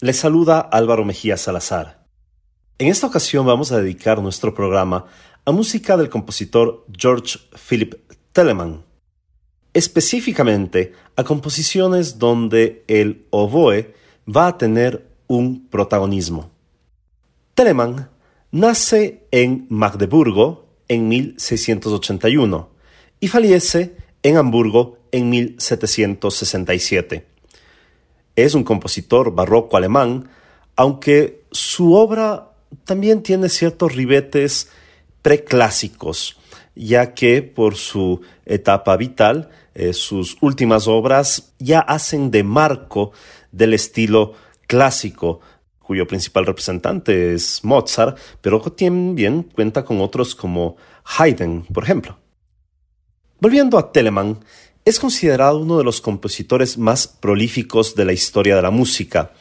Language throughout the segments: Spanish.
les saluda Álvaro Mejía Salazar. En esta ocasión vamos a dedicar nuestro programa a música del compositor George Philip Telemann, específicamente a composiciones donde el oboe va a tener un protagonismo. Telemann nace en Magdeburgo en 1681 y fallece en Hamburgo en 1767. Es un compositor barroco alemán, aunque su obra también tiene ciertos ribetes preclásicos, ya que por su etapa vital, eh, sus últimas obras ya hacen de marco del estilo clásico, cuyo principal representante es Mozart, pero también cuenta con otros como Haydn, por ejemplo. Volviendo a Telemann, es considerado uno de los compositores más prolíficos de la historia de la música,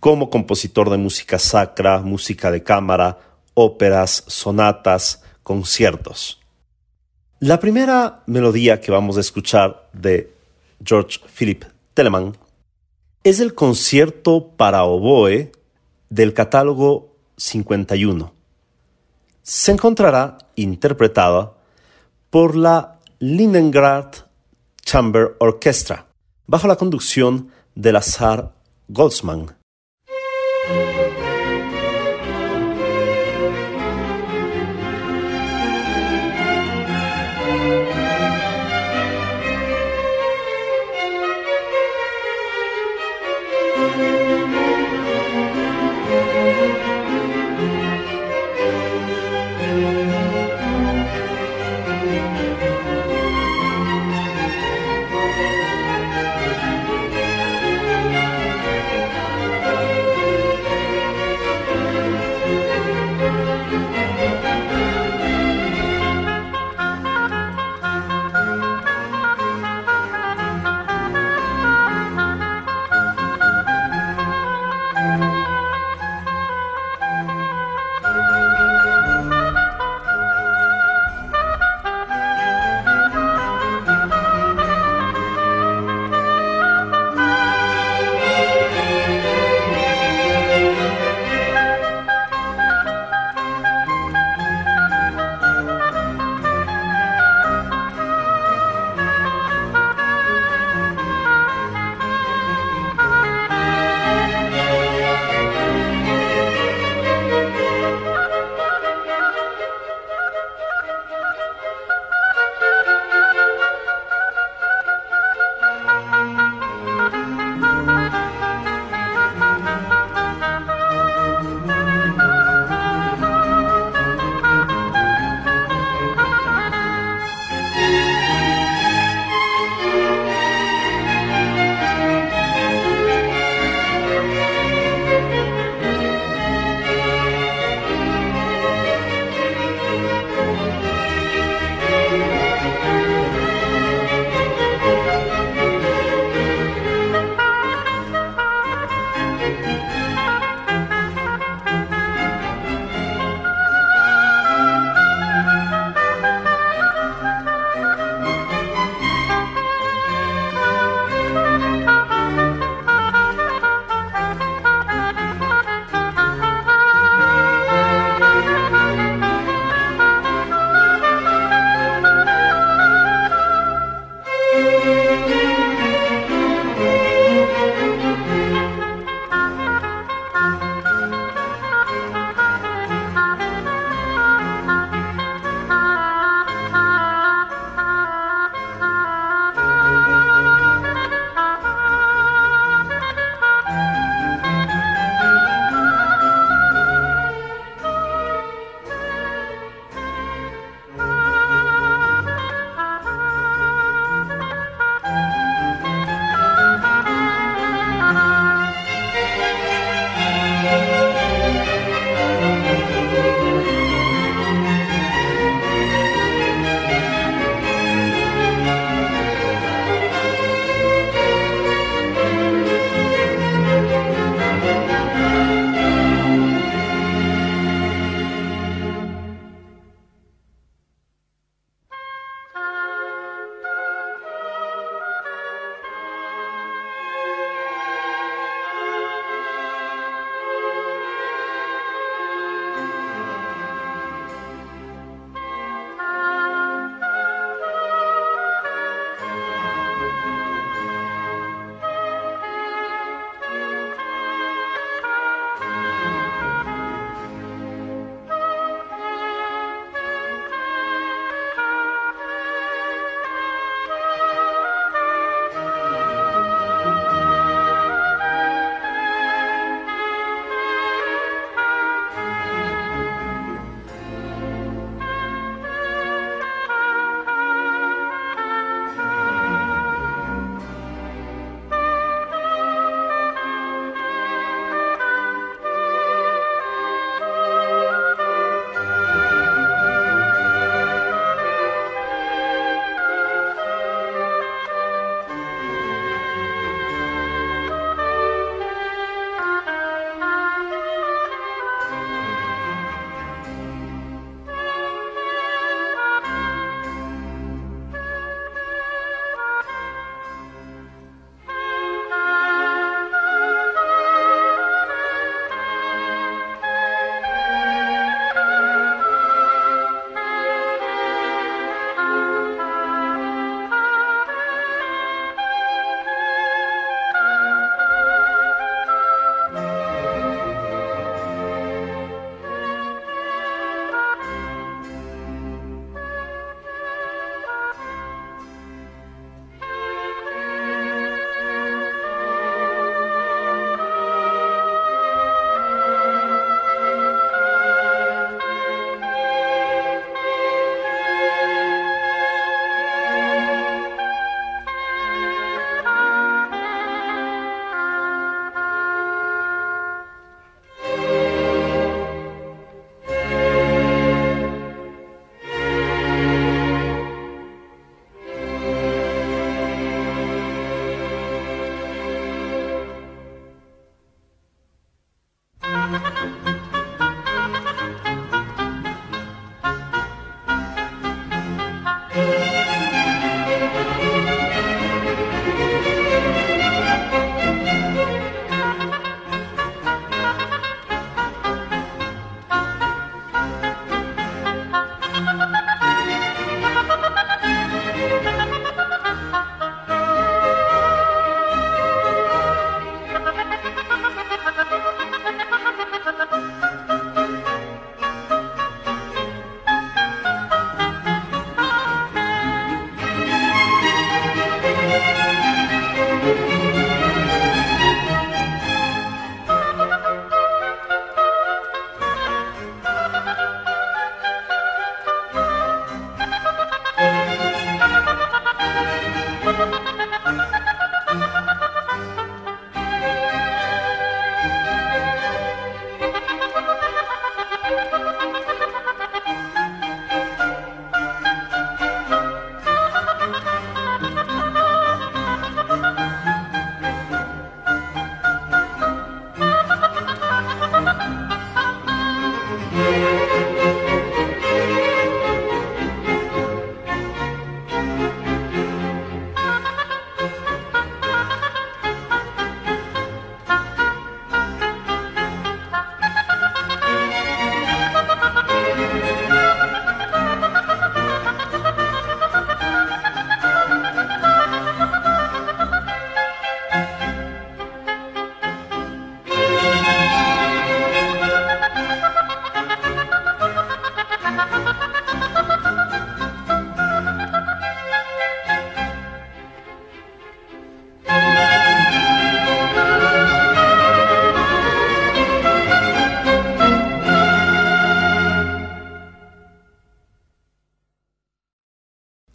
como compositor de música sacra, música de cámara, óperas, sonatas, conciertos. La primera melodía que vamos a escuchar de George Philip Telemann es el concierto para oboe del catálogo 51. Se encontrará interpretada por la Leningrad Chamber Orchestra, bajo la conducción de Lazar Goldsman.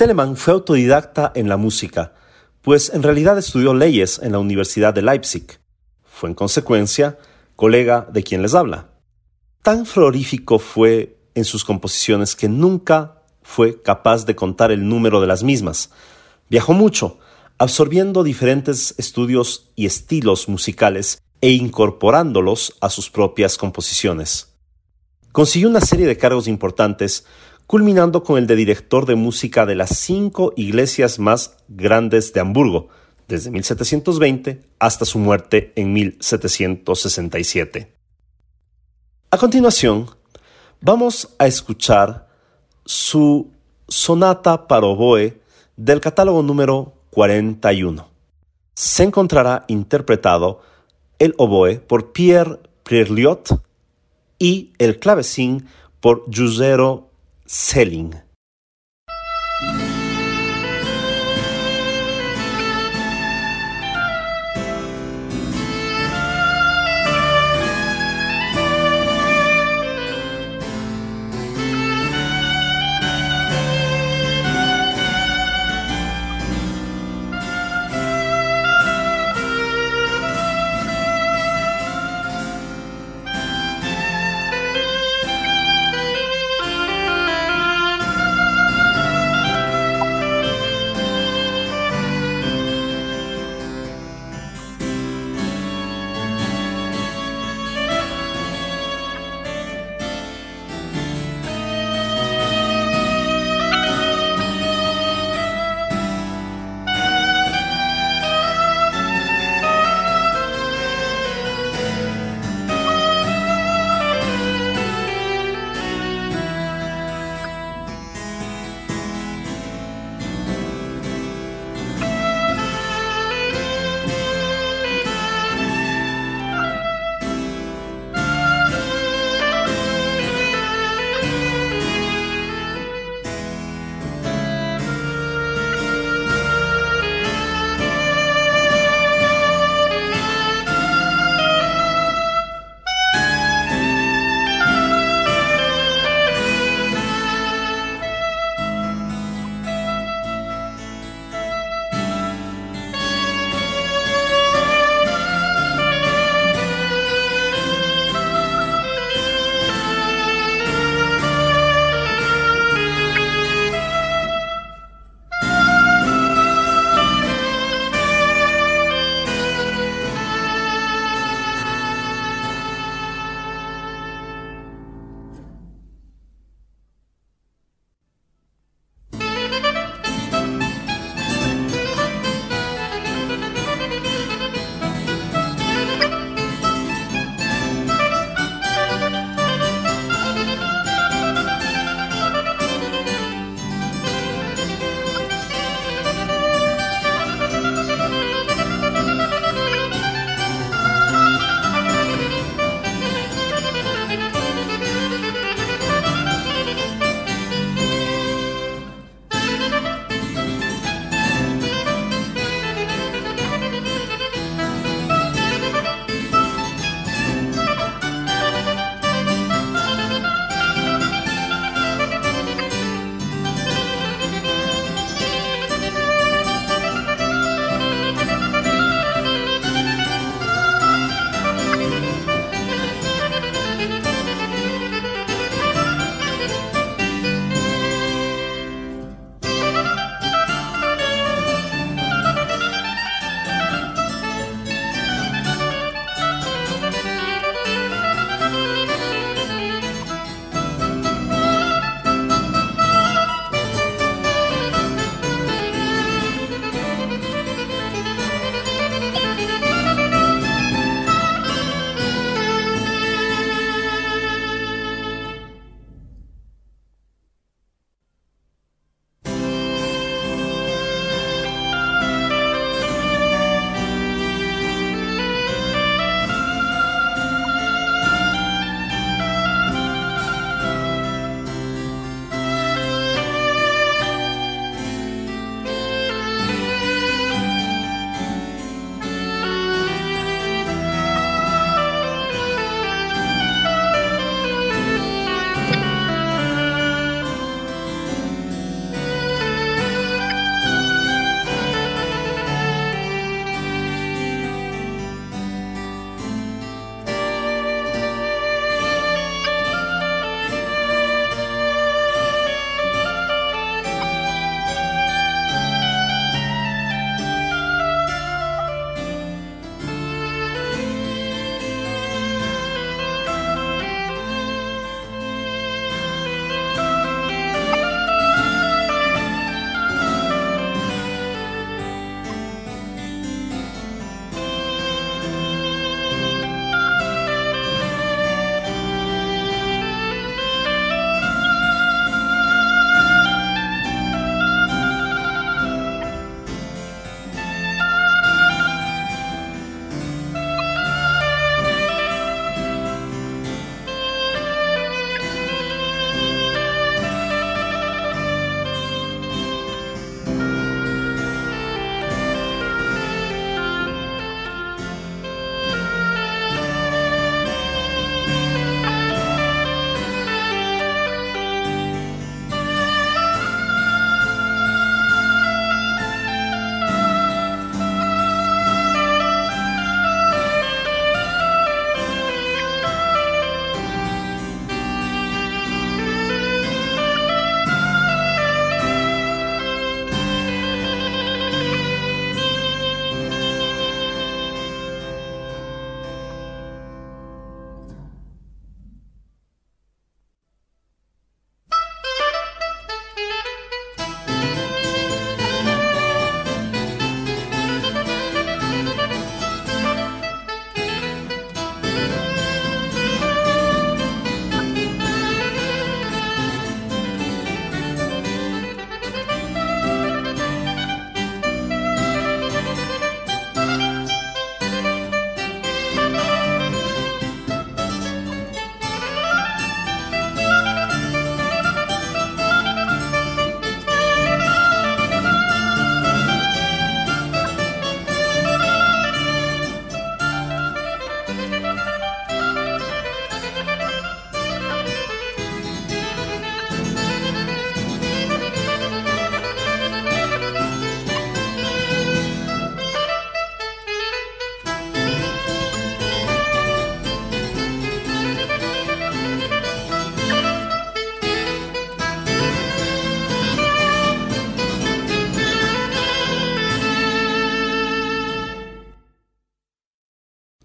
Telemann fue autodidacta en la música, pues en realidad estudió leyes en la Universidad de Leipzig. Fue en consecuencia colega de quien les habla. Tan florífico fue en sus composiciones que nunca fue capaz de contar el número de las mismas. Viajó mucho, absorbiendo diferentes estudios y estilos musicales e incorporándolos a sus propias composiciones. Consiguió una serie de cargos importantes, culminando con el de director de música de las cinco iglesias más grandes de Hamburgo, desde 1720 hasta su muerte en 1767. A continuación, vamos a escuchar su sonata para oboe del catálogo número 41. Se encontrará interpretado el oboe por Pierre Prierliot y el clavecín por Giuseppe Selling.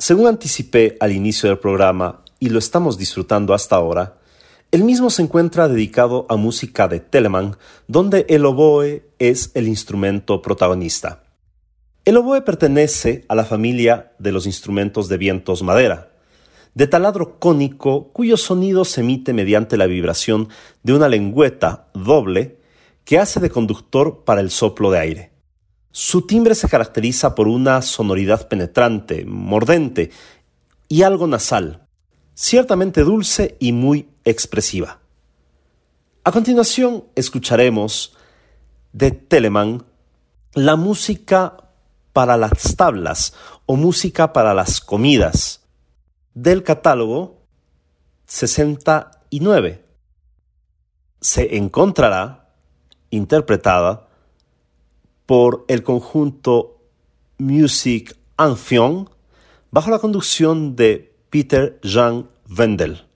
Según anticipé al inicio del programa, y lo estamos disfrutando hasta ahora, el mismo se encuentra dedicado a música de Telemann, donde el oboe es el instrumento protagonista. El oboe pertenece a la familia de los instrumentos de vientos madera, de taladro cónico cuyo sonido se emite mediante la vibración de una lengüeta doble que hace de conductor para el soplo de aire. Su timbre se caracteriza por una sonoridad penetrante, mordente y algo nasal, ciertamente dulce y muy expresiva. A continuación escucharemos de Telemann la música para las tablas o música para las comidas del catálogo 69. Se encontrará interpretada por el conjunto Music Amphion bajo la conducción de Peter Jean Wendel.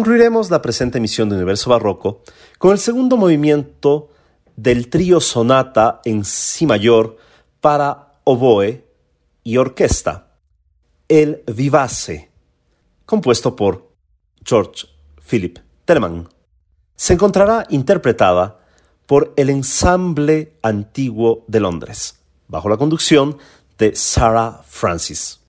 Concluiremos la presente emisión de Universo Barroco con el segundo movimiento del trío sonata en Si mayor para oboe y orquesta, el Vivace, compuesto por George Philip Telemann. Se encontrará interpretada por el Ensamble Antiguo de Londres, bajo la conducción de Sarah Francis.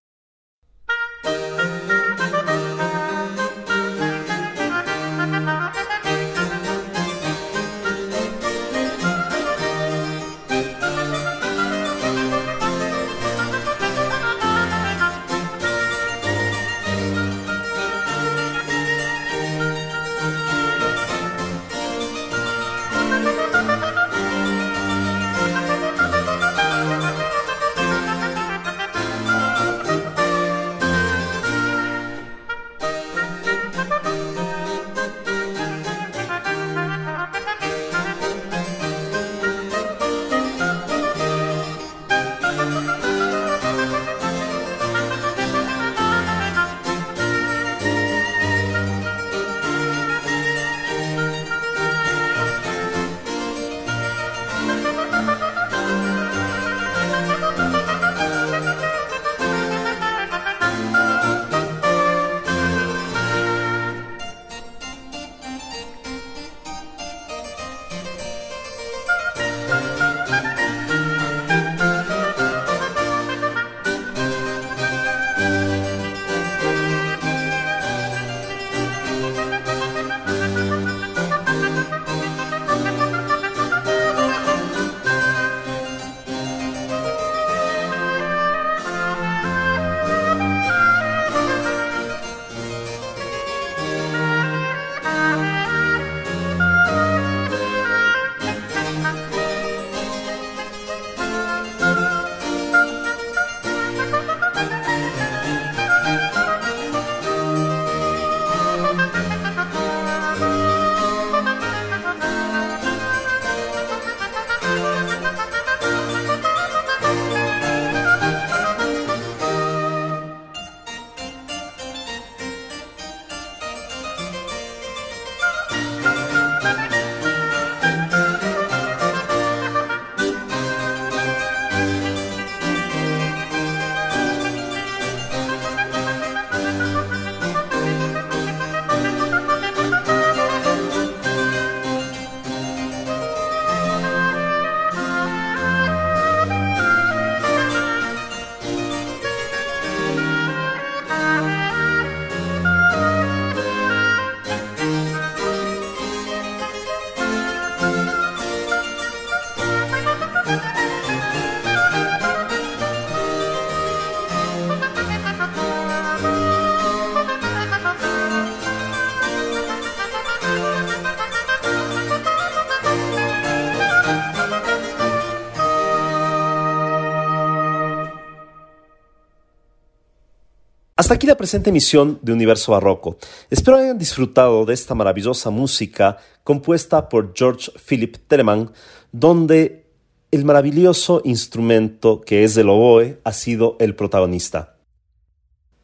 Hasta aquí la presente emisión de Universo Barroco. Espero hayan disfrutado de esta maravillosa música compuesta por George Philip Telemann, donde el maravilloso instrumento que es el oboe ha sido el protagonista.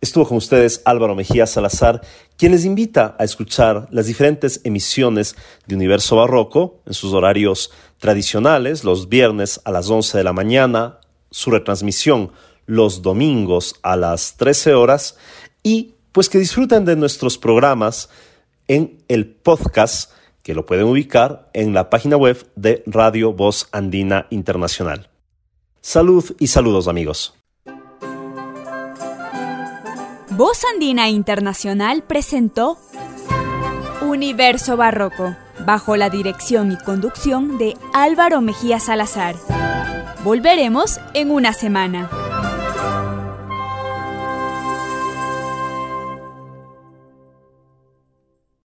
Estuvo con ustedes Álvaro Mejía Salazar, quien les invita a escuchar las diferentes emisiones de Universo Barroco en sus horarios tradicionales, los viernes a las 11 de la mañana, su retransmisión los domingos a las 13 horas y pues que disfruten de nuestros programas en el podcast que lo pueden ubicar en la página web de Radio Voz Andina Internacional. Salud y saludos amigos. Voz Andina Internacional presentó Universo Barroco, bajo la dirección y conducción de Álvaro Mejía Salazar. Volveremos en una semana.